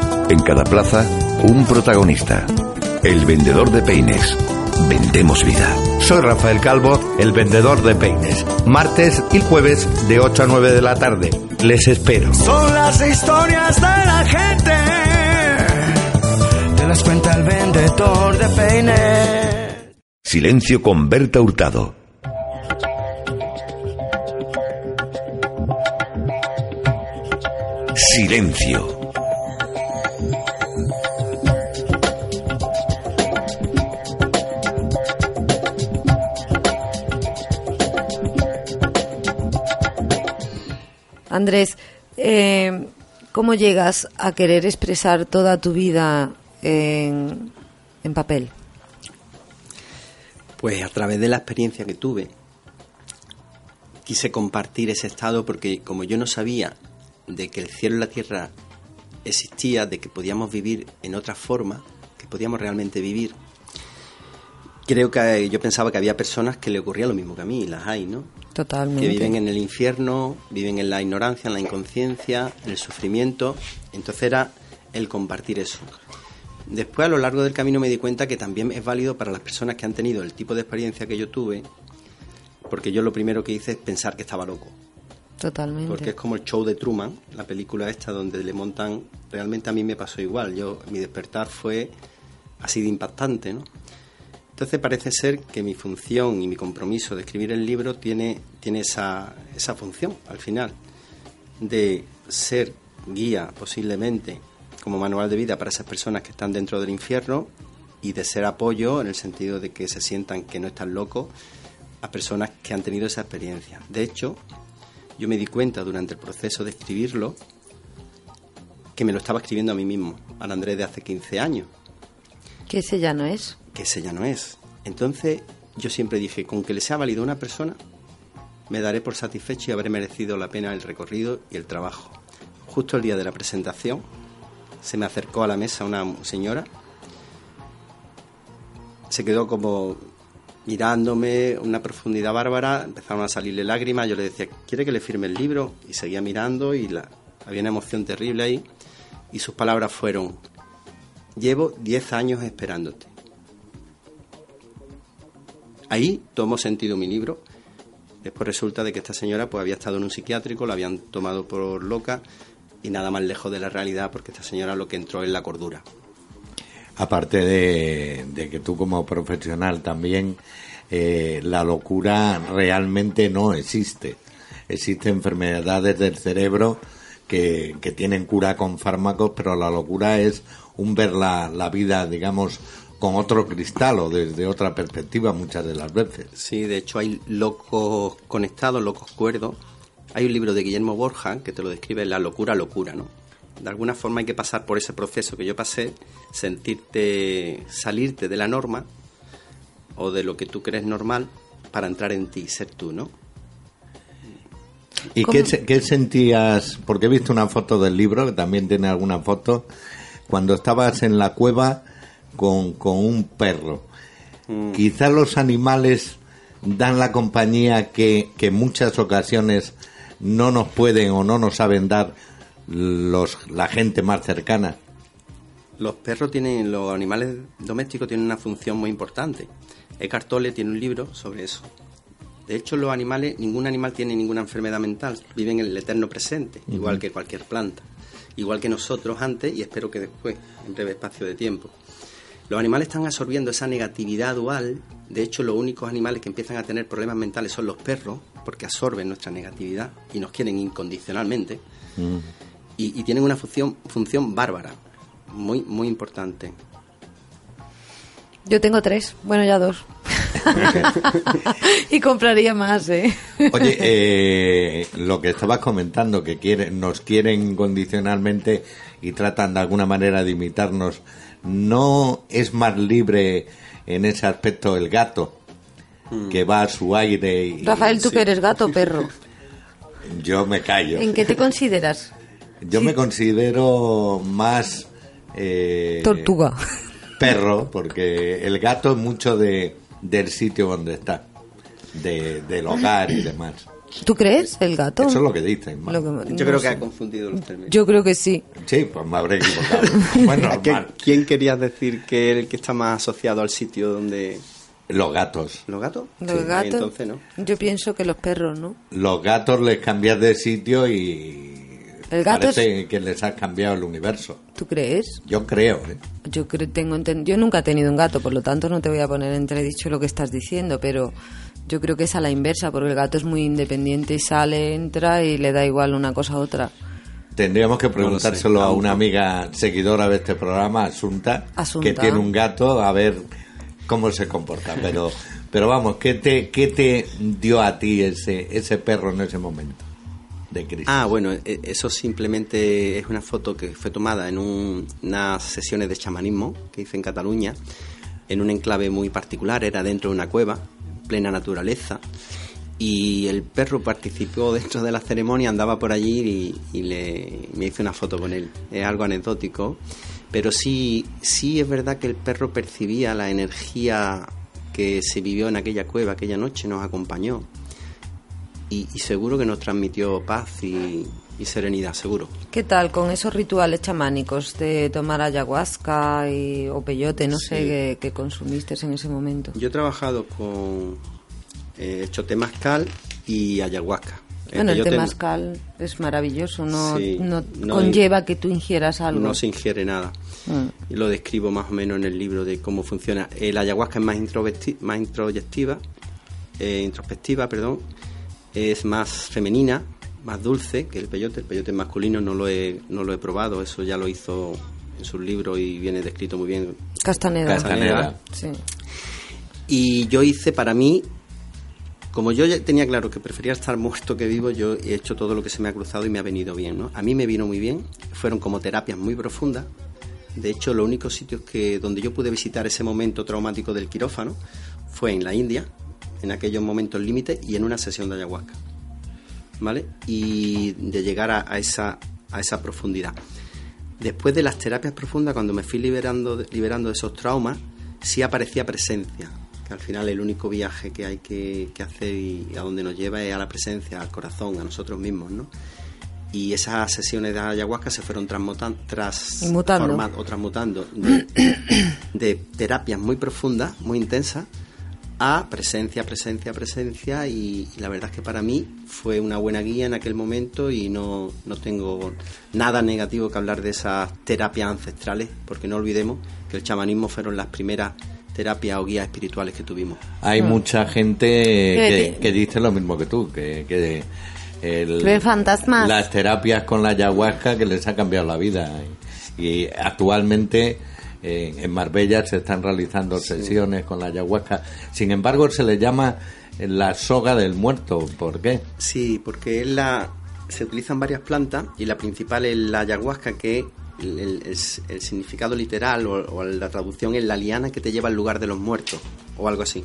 En cada plaza, un protagonista. El vendedor de peines. Vendemos vida. Soy Rafael Calvo, el vendedor de peines. Martes y jueves de 8 a 9 de la tarde. Les espero. Son las historias de la gente. Te las cuenta el vendedor de peines. Silencio con Berta Hurtado. Silencio. Andrés, eh, ¿cómo llegas a querer expresar toda tu vida en, en papel? Pues a través de la experiencia que tuve, quise compartir ese estado porque como yo no sabía de que el cielo y la tierra existía, de que podíamos vivir en otra forma, que podíamos realmente vivir, creo que yo pensaba que había personas que le ocurría lo mismo que a mí, y las hay, ¿no? Totalmente. Que viven en el infierno, viven en la ignorancia, en la inconsciencia, en el sufrimiento. Entonces era el compartir eso. Después, a lo largo del camino, me di cuenta que también es válido para las personas que han tenido el tipo de experiencia que yo tuve, porque yo lo primero que hice es pensar que estaba loco. Totalmente. Porque es como el show de Truman, la película esta donde le montan. Realmente a mí me pasó igual. Yo mi despertar fue así de impactante, ¿no? Entonces parece ser que mi función y mi compromiso de escribir el libro tiene, tiene esa, esa función al final, de ser guía posiblemente como manual de vida para esas personas que están dentro del infierno y de ser apoyo en el sentido de que se sientan que no están locos a personas que han tenido esa experiencia. De hecho, yo me di cuenta durante el proceso de escribirlo que me lo estaba escribiendo a mí mismo, al Andrés de hace 15 años Que ese ya no es. Que ese ya no es. Entonces yo siempre dije, con que le sea válido a una persona, me daré por satisfecho y habré merecido la pena el recorrido y el trabajo. Justo el día de la presentación se me acercó a la mesa una señora, se quedó como mirándome, una profundidad bárbara, empezaron a salirle lágrimas, yo le decía, ¿quiere que le firme el libro? Y seguía mirando y la, había una emoción terrible ahí y sus palabras fueron, llevo 10 años esperándote. Ahí tomó sentido mi libro. Después resulta de que esta señora pues había estado en un psiquiátrico, la habían tomado por loca y nada más lejos de la realidad porque esta señora lo que entró es la cordura. Aparte de, que tú como profesional también, eh, la locura realmente no existe. Existen enfermedades del cerebro que, que tienen cura con fármacos, pero la locura es un ver la, la vida, digamos, con otro cristal o desde otra perspectiva muchas de las veces. Sí, de hecho hay locos conectados, locos cuerdos. Hay un libro de Guillermo Borja que te lo describe la locura, locura, ¿no? De alguna forma hay que pasar por ese proceso que yo pasé, sentirte, salirte de la norma o de lo que tú crees normal para entrar en ti, ser tú, ¿no? ¿Y qué, se- qué sentías? Porque he visto una foto del libro, que también tiene alguna foto, cuando estabas en la cueva con, con un perro. Quizás los animales dan la compañía que, que en muchas ocasiones no nos pueden o no nos saben dar los, la gente más cercana. Los perros tienen, los animales domésticos tienen una función muy importante. Eckhart Tolle tiene un libro sobre eso. De hecho, los animales, ningún animal tiene ninguna enfermedad mental, viven en el eterno presente, igual que cualquier planta, igual que nosotros antes y espero que después, en breve espacio de tiempo. Los animales están absorbiendo esa negatividad dual. De hecho, los únicos animales que empiezan a tener problemas mentales son los perros, porque absorben nuestra negatividad y nos quieren incondicionalmente. Y, y tienen una función, función bárbara, muy, muy importante. Yo tengo tres, bueno, ya dos. *laughs* y compraría más, ¿eh? Oye, eh, lo que estabas comentando, que quieren, nos quieren incondicionalmente y tratan de alguna manera de imitarnos, ¿no es más libre en ese aspecto el gato? Que va a su aire y... Rafael, ¿tú Sí. que eres gato o perro? *laughs* Yo me callo. ¿En qué te *laughs* consideras? Yo me considero más... eh, Tortuga. Perro, porque el gato es mucho de, del sitio donde está, de, del hogar y demás. ¿Tú crees el gato? Eso es lo que dicen. Lo que- Yo no creo sé. que ha confundido los términos. Yo creo que sí. Sí, pues me habré equivocado. *laughs* Bueno, ¿A qué- normal. ¿Quién querías decir que es el que está más asociado al sitio donde... Los gatos. ¿Los gatos? Los Sí, gatos. Entonces, ¿no? Yo pienso que los perros, ¿no? Los gatos les cambias de sitio y El gato es- parece que les has cambiado el universo. ¿Tú crees? Yo creo. ¿eh? Yo creo, tengo enten- yo nunca he tenido un gato, por lo tanto no te voy a poner entredicho lo que estás diciendo, pero yo creo que es a la inversa, porque el gato es muy independiente, sale, entra y le da igual una cosa a otra. Tendríamos que No lo preguntárselo sé. a una amiga seguidora de este programa, Asunta, Asunta. que tiene un gato, a ver cómo se comporta. Pero, pero vamos, ¿qué te, qué te dio a ti ese, ese perro en ese momento de crisis? Ah, bueno, e- eso simplemente es una foto que fue tomada en un- unas sesiones de chamanismo que hice en Cataluña, en un enclave muy particular, era dentro de una cueva, plena naturaleza, y el perro participó dentro de la ceremonia, andaba por allí y, le, me hice una foto con él. Es algo anecdótico, pero sí, sí es verdad que el perro percibía la energía que se vivió en aquella cueva aquella noche, nos acompañó y, y seguro que nos transmitió paz y, y serenidad, seguro. ¿Qué tal con esos rituales chamánicos de tomar ayahuasca y, o peyote, no sé, Sí. que, que consumiste en ese momento? Yo he trabajado con eh, hecho temazcal y ayahuasca. Bueno, el peyote temazcal es maravilloso, no, Sí, no no conlleva que tú ingieras algo. No se ingiere nada. Mm. Lo describo más o menos en el libro de cómo funciona. El ayahuasca es más, más introyectiva, eh, introspectiva, perdón. Es más femenina, más dulce que el peyote. El peyote masculino no lo he, no lo he probado, eso ya lo hizo en sus libros y viene descrito muy bien. Castaneda. Castaneda. Sí. Y yo hice para mí, como yo ya tenía claro que prefería estar muerto que vivo, yo he hecho todo lo que se me ha cruzado y me ha venido bien, ¿no? A mí me vino muy bien, fueron como terapias muy profundas. De hecho, los únicos sitios que donde yo pude visitar ese momento traumático del quirófano fue en la India, en aquellos momentos límites y en una sesión de ayahuasca. ¿Vale? Y de llegar a, a esa, a esa profundidad. Después de las terapias profundas, cuando me fui liberando, de- liberando de esos traumas, sí aparecía presencia, que al final el único viaje que hay que, que hacer y a donde nos lleva es a la presencia, al corazón, a nosotros mismos, ¿no? Y esas sesiones de ayahuasca se fueron transmutan- tras Mutando. forma- o transmutando de, de terapias muy profundas, muy intensas, a presencia, presencia, presencia y, y la verdad es que para mí fue una buena guía en aquel momento y no, no tengo nada negativo que hablar de esas terapias ancestrales porque no olvidemos que el chamanismo fueron las primeras terapias o guías espirituales que tuvimos. Hay Mm. mucha gente que, Eh, que dice lo mismo que tú, que, que el- fantasmas. las terapias con la ayahuasca que les ha cambiado la vida. Y actualmente eh, en Marbella se están realizando sesiones con la ayahuasca. Sin embargo, se le llama la soga del muerto. ¿Por qué? Sí, porque es la, se utilizan varias plantas y la principal es la ayahuasca, que el, el- el- el significado literal o, o la traducción es la liana que te lleva al lugar de los muertos o algo así.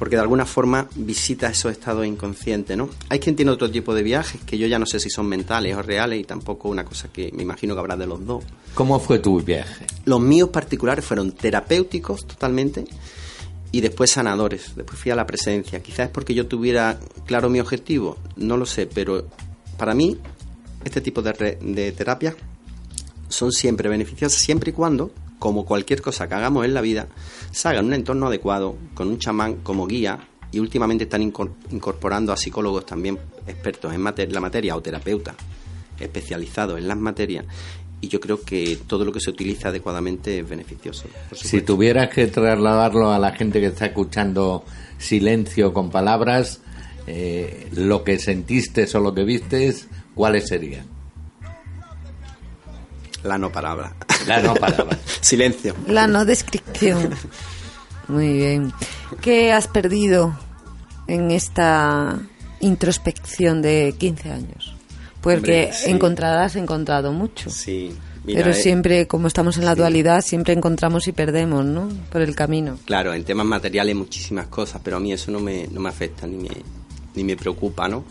Porque de alguna forma visita esos estados inconscientes, ¿no? Hay quien tiene otro tipo de viajes que yo ya no sé si son mentales o reales y tampoco una cosa que me imagino que habrá de los dos. ¿Cómo fue tu viaje? Los míos particulares fueron terapéuticos totalmente y después sanadores. Después fui a la presencia. Quizás es porque yo tuviera claro mi objetivo, no lo sé, pero para mí este tipo de, de terapias son siempre beneficiosas siempre y cuando, como cualquier cosa que hagamos en la vida, se haga en un entorno adecuado, con un chamán como guía y últimamente están incor- incorporando a psicólogos también expertos en la materia o terapeutas especializados en las materias y yo creo que todo lo que se utiliza adecuadamente es beneficioso. Si tuvieras que trasladarlo a la gente que está escuchando silencio con palabras, eh, lo que sentiste o lo que vistes, ¿cuáles serían? La no palabra. La no palabra. *laughs* Silencio. La no descripción. Muy bien. ¿Qué has perdido en esta introspección de 15 años? Porque Hombre, sí. encontrar has encontrado mucho. Sí. mira, pero eh, siempre, como estamos en la sí. dualidad, siempre encontramos y perdemos, ¿no? Por el camino. Claro, en temas materiales muchísimas cosas, pero a mí eso no me, no me afecta ni me, ni me preocupa, ¿no?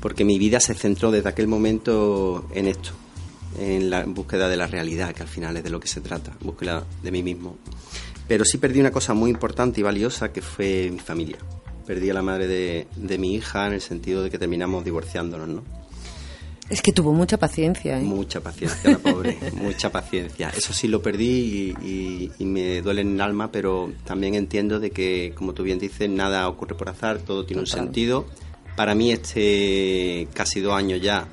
Porque mi vida se centró desde aquel momento en esto, en la búsqueda de la realidad, que al final es de lo que se trata, búsqueda de mí mismo. Pero sí perdí una cosa muy importante y valiosa que fue mi familia. Perdí a la madre de, de mi hija en el sentido de que terminamos divorciándonos, ¿no? Es que tuvo mucha paciencia, ¿eh? Mucha paciencia, la pobre, *laughs* mucha paciencia. Eso sí lo perdí y, y- y me duele en el alma, pero también entiendo de que, como tú bien dices, nada ocurre por azar, todo tiene Total. un sentido. Para mí este casi dos años ya,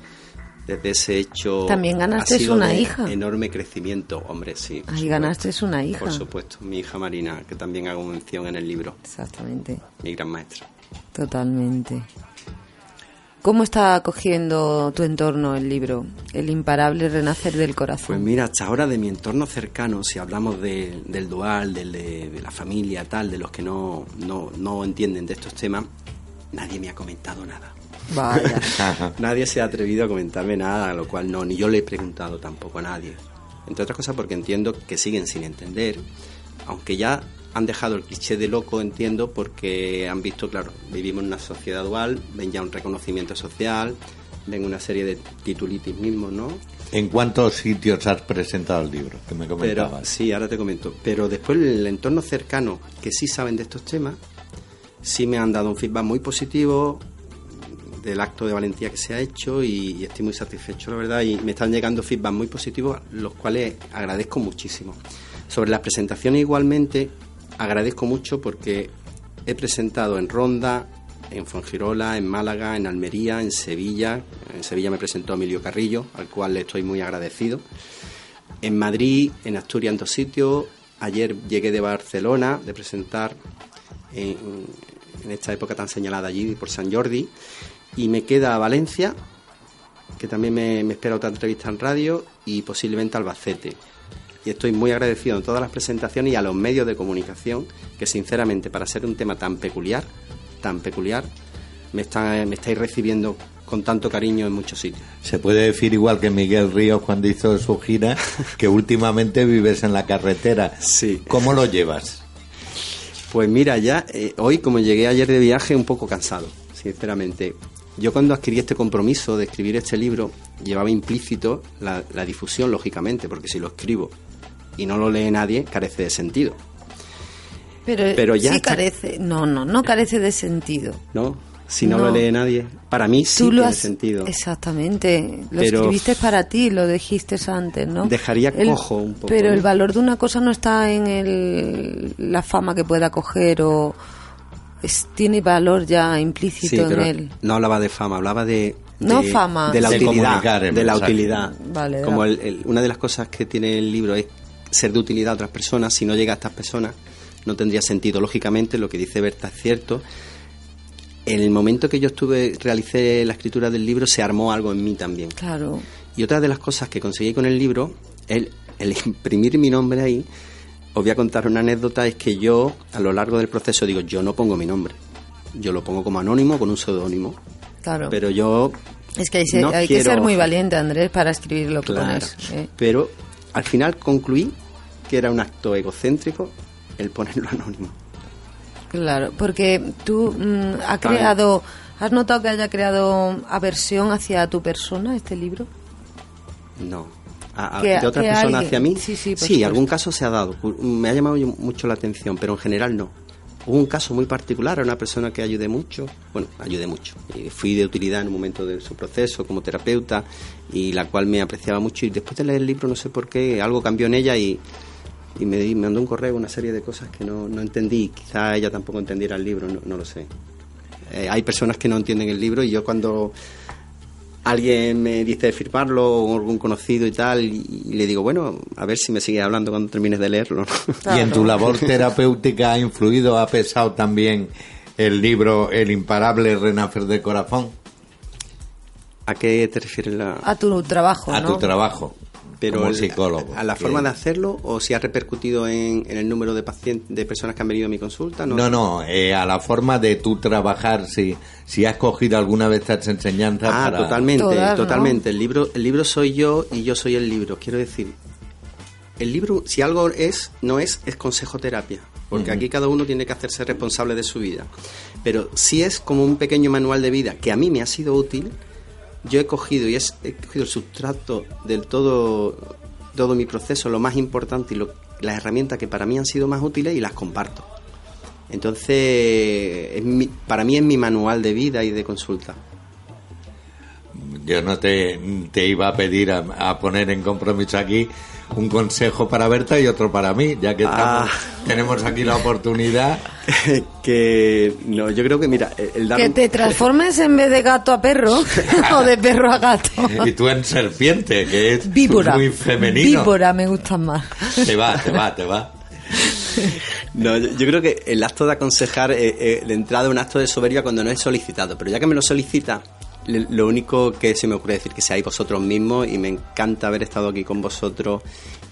desde ese hecho... También ganaste ha sido una de hija. Enorme crecimiento, hombre, sí. Ahí ganaste una hija. Por supuesto, mi hija Marina, que también hago mención en el libro, Exactamente. mi gran maestra. Totalmente. ¿Cómo está acogiendo tu entorno el libro? El imparable renacer del corazón. Pues mira, hasta ahora de mi entorno cercano, si hablamos de- del dual, del de, de la familia, tal, de los que no, no, no entienden de estos temas, nadie me ha comentado nada. Vaya. nadie se ha atrevido a comentarme nada, lo cual no, ni yo le he preguntado tampoco a nadie. Entre otras cosas porque entiendo que siguen sin entender, aunque ya han dejado el cliché de loco, entiendo, porque han visto, claro, vivimos en una sociedad dual, ven ya un reconocimiento social, ven una serie de titulitis mismos, ¿no? ¿En cuántos sitios has presentado el libro? Que me Pero, comentabas. sí, ahora te comento. Pero después el entorno cercano, que sí saben de estos temas, sí me han dado un feedback muy positivo del acto de valentía que se ha hecho y, estoy muy satisfecho, la verdad, y me están llegando feedback muy positivos, los cuales agradezco muchísimo. Sobre las presentaciones igualmente, agradezco mucho porque he presentado en Ronda, en Fuengirola, en Málaga, en Almería, en Sevilla. En Sevilla me presentó Emilio Carrillo, al cual le estoy muy agradecido. En Madrid, en Asturias, en dos sitios. Ayer llegué de Barcelona de presentar en, en esta época tan señalada allí por San Jordi. Y me queda Valencia, que también me, me espera otra entrevista en radio, y posiblemente Albacete. Y estoy muy agradecido en todas las presentaciones y a los medios de comunicación, que sinceramente para ser un tema tan peculiar, tan peculiar, me, está, me estáis recibiendo con tanto cariño en muchos sitios. Se puede decir igual que Miguel Ríos cuando hizo su gira, *laughs* que últimamente vives en la carretera. Sí. ¿Cómo lo llevas? Pues mira, ya eh, hoy como llegué ayer de viaje un poco cansado, sinceramente. Yo cuando adquirí este compromiso de escribir este libro llevaba implícito la, la difusión, lógicamente, porque si lo escribo y no lo lee nadie, carece de sentido, Pero, Pero ya sí está- carece. No, no, no carece de sentido. ¿no? Si no, No. lo lee nadie, para mí sí Tú lo tiene has. sentido. Exactamente. Lo Pero- escribiste para ti, lo dijiste antes, ¿no? Dejaría El- cojo un poco, Pero ¿no? el valor de una cosa no está en el, la fama que pueda coger o. es- tiene valor ya implícito Sí, pero en él. no hablaba de fama, hablaba de... No de- fama, De la De utilidad. de la utilidad. Vale, Como el- una de las cosas que tiene el libro es ser de utilidad a otras personas. Si no llega a estas personas, no tendría sentido. Lógicamente, lo que dice Berta es cierto. en el momento que yo estuve, realicé la escritura del libro, se armó algo en mí también. Claro. Y otra de las cosas que conseguí con el libro, el, el *laughs* imprimir mi nombre ahí, os voy a contar una anécdota, es que yo, a lo largo del proceso, digo, yo no pongo mi nombre. Yo lo pongo como anónimo, con un seudónimo. Claro. Pero yo... es que hay, se- no hay que ser muy valiente, Andrés, para escribir lo que Claro. pones. ¿eh? Pero al final concluí que era un acto egocéntrico el ponerlo anónimo. Claro, porque tú mm, has creado, ¿has notado que haya creado aversión hacia tu persona este libro? No. A- Que- de otra que persona alguien- hacia mí. sí, sí, supuesto. algún caso se ha dado. Me ha llamado mucho la atención, pero en general no. Hubo un caso muy particular a una persona que ayudé mucho. Bueno, ayudé mucho. Fui de utilidad en un momento de su proceso como terapeuta y la cual me apreciaba mucho. Y después de leer el libro, no sé por qué, algo cambió en ella y, y me mandó un correo una serie de cosas que no, no entendí. Quizá ella tampoco entendiera el libro, no, no lo sé. Eh, hay personas que no entienden el libro y yo cuando alguien me dice firmarlo o algún conocido y tal y, le digo bueno a ver si me sigue hablando cuando termines de leerlo ¿no? *laughs* Y en tu labor terapéutica ha influido, ha pesado también el libro El imparable renacer de corazón ¿a qué te refieres la, A tu trabajo, a ¿no? tu trabajo pero como el- psicólogo. a la Que- forma de hacerlo o si ha repercutido en, en el número de pacientes de personas que han venido a mi consulta No, no, eh, a la forma de tú trabajar, si, si has cogido alguna vez estas enseñanzas Ah, para... totalmente, Todas, ¿no? totalmente. El libro, el libro soy yo y yo soy el libro. Quiero decir, el libro, si algo es, no es, es consejo terapia. Porque aquí cada uno tiene que hacerse responsable de su vida. Pero si es como un pequeño manual de vida que a mí me ha sido útil, yo he cogido y he cogido el sustrato del todo, todo mi proceso, lo más importante y lo- las herramientas que para mí han sido más útiles y las comparto. Entonces, es mi- para mí es mi manual de vida y de consulta. Yo no te, te iba a pedir a, a poner en compromiso aquí un consejo para Berta y otro para mí, ya que Ah. estamos- tenemos aquí la oportunidad. *laughs* que no, yo creo que mira, el dar Que un- te transformes en vez de gato a perro *laughs* *laughs* o de perro a gato. Y tú en serpiente, que es Víbora. muy femenino. Víbora me gustan más. Te va, te va, te va. No, yo, yo creo que el acto de aconsejar, eh, eh, de entrada, es un acto de soberbia cuando no es solicitado. Pero ya que me lo solicita, lo único que se me ocurre decir que seáis vosotros mismos y me encanta haber estado aquí con vosotros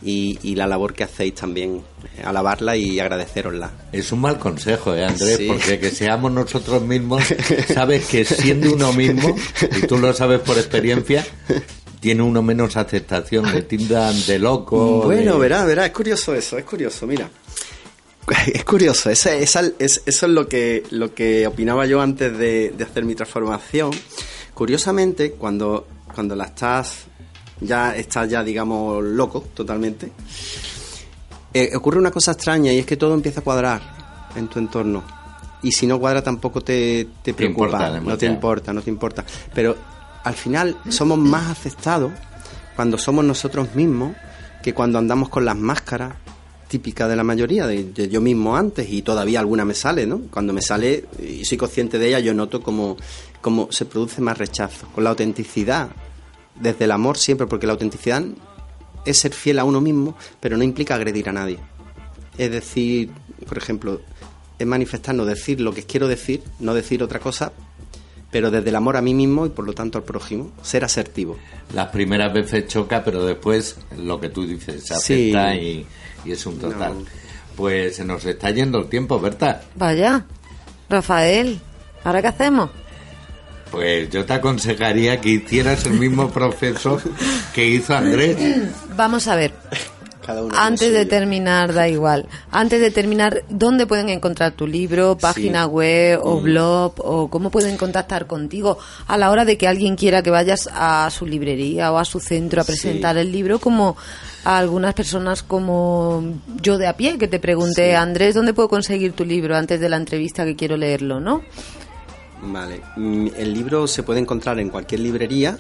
y, y la labor que hacéis también, eh, alabarla y agradecerosla. Es un mal consejo, ¿eh, Andrés? Sí. Porque que seamos nosotros mismos, *laughs* sabes que siendo uno mismo, y tú lo sabes por experiencia, tiene uno menos aceptación, le tildan de loco. Bueno, de- verá, verá, es curioso eso, es curioso, mira. *laughs* Es curioso, esa- esa- es- eso es lo que, lo que opinaba yo antes de, de hacer mi transformación. Curiosamente, cuando, cuando la estás, ya estás ya, digamos, loco totalmente, eh, ocurre una cosa extraña y es que todo empieza a cuadrar en tu entorno. Y si no cuadra tampoco te, te preocupa, importa no te importa, no te importa. Pero al final somos más aceptados cuando somos nosotros mismos que cuando andamos con las máscaras típicas de la mayoría, de, de yo mismo antes y todavía alguna me sale, ¿no? Cuando me sale y soy consciente de ella, yo noto como, como se produce más rechazo. Con la autenticidad, desde el amor siempre, porque la autenticidad es ser fiel a uno mismo, pero no implica agredir a nadie. Es decir, por ejemplo, es manifestarnos, decir lo que quiero decir, no decir otra cosa, pero desde el amor a mí mismo y por lo tanto al prójimo, ser asertivo. Las primeras veces choca, pero después lo que tú dices se Sí. acepta y, y es un total. No. Pues se nos está yendo el tiempo, Berta. Vaya, Rafael, ¿ahora qué hacemos? Pues yo te aconsejaría que hicieras el mismo proceso que hizo Andrés. Vamos a ver, Cada uno tiene antes de terminar, da igual. Antes de terminar, ¿dónde pueden encontrar tu libro, página web o Mm. blog? ¿O cómo pueden contactar contigo a la hora de que alguien quiera que vayas a su librería o a su centro a presentar el libro? Como a algunas personas como yo de a pie, que te pregunté, Sí. Andrés, ¿dónde puedo conseguir tu libro antes de la entrevista que quiero leerlo, no? Vale. Mm, El libro se puede encontrar en cualquier librería.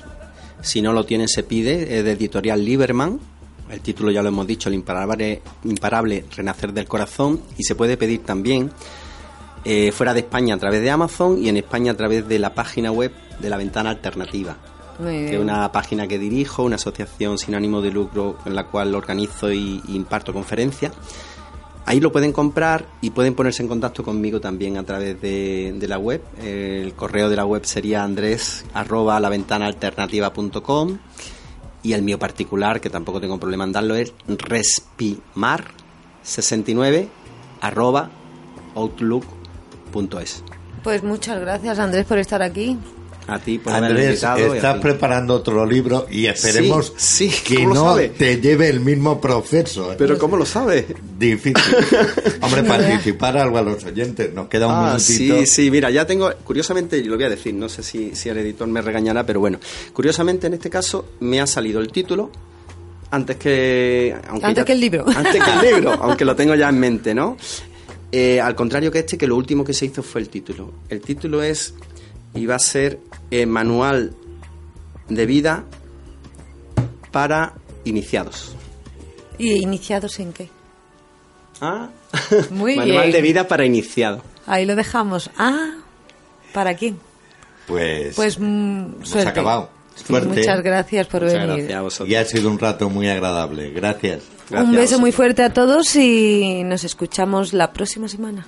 Si no lo tiene, se pide. Es de editorial Lieberman. El título ya lo hemos dicho, El imparable, imparable Renacer del Corazón. Y se puede pedir también eh, fuera de España a través de Amazon y en España a través de la página web de la Ventana Alternativa. Que es una página que dirijo, una asociación sin ánimo de lucro en la cual organizo y, y imparto conferencias. Ahí lo pueden comprar y pueden ponerse en contacto conmigo también a través de, la web. El correo de la web sería andrés arroba la ventana alternativa.com y el mío particular, que tampoco tengo problema en darlo, es respimar69 arroba outlook.es. Pues muchas gracias, Andrés, por estar aquí. A ti por Andrés, estás preparando otro libro y esperemos Sí, sí, que ¿cómo lo no sabe? te lleve el mismo proceso. ¿eh? Pero ¿cómo lo sabes? Difícil. *laughs* Hombre, participar algo a los oyentes. Nos queda un Ah, minutito. sí, sí, mira, ya tengo, curiosamente, lo voy a decir, no sé si, si el editor me regañará, pero bueno, curiosamente en este caso me ha salido el título antes que... aunque Antes ya- que el libro. Antes que el *laughs* libro, aunque lo tengo ya en mente, ¿no? Eh, al contrario que este, que lo último que se hizo fue el título. El título es, y va a ser eh, Manual de Vida para Iniciados. ¿Y iniciados en qué? Ah, *laughs* Muy Manual bien. de Vida para Iniciados. Ahí lo dejamos. Ah, ¿para quién? Pues, Pues mm, hemos suerte. acabado. Suerte. Muchas gracias por Muchas venir. gracias a vosotros. Y ha sido un rato muy agradable. Gracias. Un beso muy fuerte a todos y nos escuchamos la próxima semana.